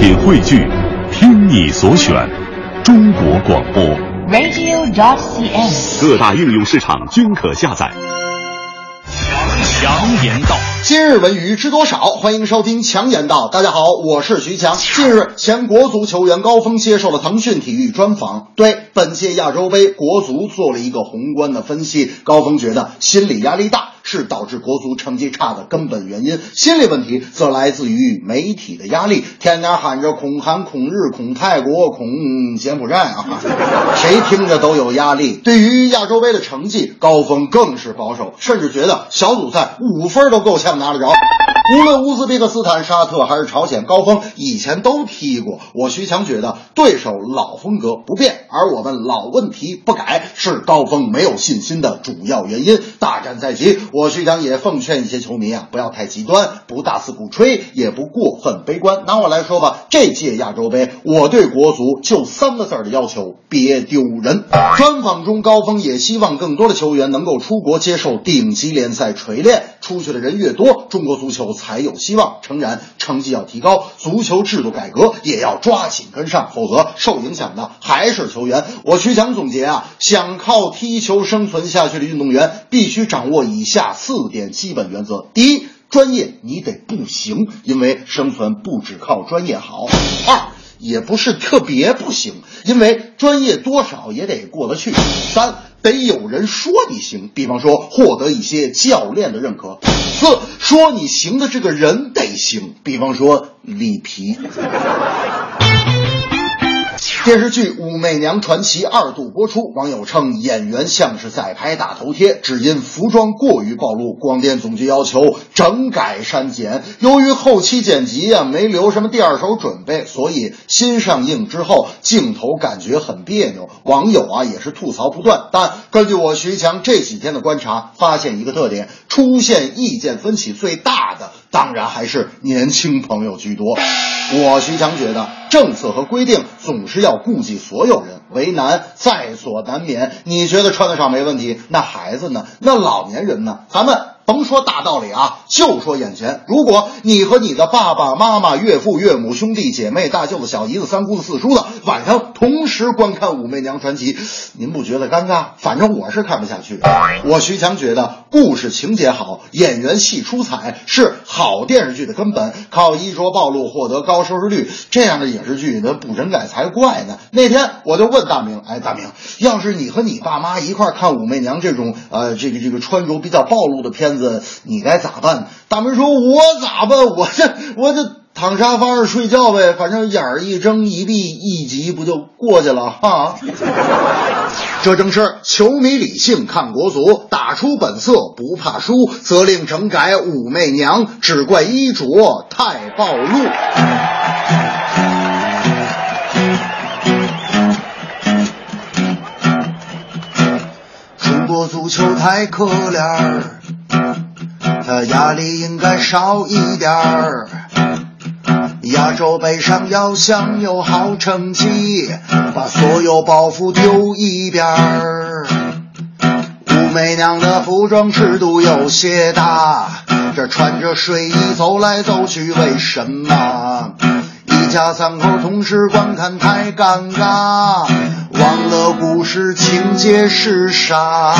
品汇聚，听你所选，中国广播。radio.dot.cn，。各大应用市场均可下载。强言道，今日文娱知多少？欢迎收听强言道。大家好，我是徐强。近日，前国足球员高峰接受了腾讯体育专访，对本届亚洲杯国足做了一个宏观的分析。高峰觉得心理压力大是导致国足成绩差的根本原因，心理问题则来自于媒体的压力，天天喊着恐韩、恐日、恐泰国、恐柬埔寨啊，谁听着都有压力。对于亚洲杯的成绩，高峰更是保守，甚至觉得小组赛五分都够呛拿得着。无论乌兹别克斯坦、沙特还是朝鲜，高峰以前都踢过。我徐强觉得对手老风格不变，而我们老问题不改，是高峰没有信心的主要原因。大战在即，我徐强也奉劝一些球迷啊，不要太极端，不大肆鼓吹，也不过分悲观。拿我来说吧，这届亚洲杯，我对国足就三个字儿的要求：别丢人。专访中，高峰也希望更多的球员能够出国接受顶级联赛锤炼，出去的人越多，中国足球才有希望。诚然，成绩要提高，足球制度改革也要抓紧跟上，否则受影响的还是球员。我徐强总结啊，想靠踢球生存下去的运动员，必须掌握以下四点基本原则：第一，专业你得不行，因为生存不只靠专业好；二。也不是特别不行，因为专业多少也得过得去。三得有人说你行，比方说获得一些教练的认可。四说你行的这个人得行，比方说李皮。电视剧《武媚娘传奇》二度播出，网友称演员像是在拍大头贴，只因服装过于暴露，广电总局要求整改删减。由于后期剪辑啊没留什么第二手准备，所以新上映之后镜头感觉很别扭，网友啊也是吐槽不断。但根据我徐强这几天的观察，发现一个特点：出现意见分歧最大的，当然还是年轻朋友居多。我徐强觉得，政策和规定总是要顾及所有人，为难在所难免。你觉得穿得上没问题，那孩子呢？那老年人呢？咱们甭说大道理啊，就说眼前。如果你和你的爸爸妈妈、岳父岳母、兄弟姐妹、大舅子、小姨子、三姑子、四叔子晚上同时观看《武媚娘传奇》，您不觉得尴尬？反正我是看不下去。我徐强觉得，故事情节好，演员戏出彩是好电视剧的根本。靠衣着暴露获得高收视率，这样的影视剧那不整改才怪呢。那天我就问大明，哎，大明，要是你和你爸妈一块看《武媚娘》这种呃这个这个穿着比较暴露的片子，你该咋办？大明说：“我咋办？我这我这躺沙发上睡觉呗，反正眼儿一睁一闭一集不就过去了哈。”这正是球迷理性看国足，打出本色不怕输，责令整改武媚娘，只怪衣着太暴露。中国足球太可怜儿，他压力应该少一点儿。亚洲杯上要想有好成绩，把所有包袱丢一边儿。武媚娘的服装尺度有些大，这穿着睡衣走来走去，为什么？一家三口同时观看太尴尬，忘了故事情节是啥。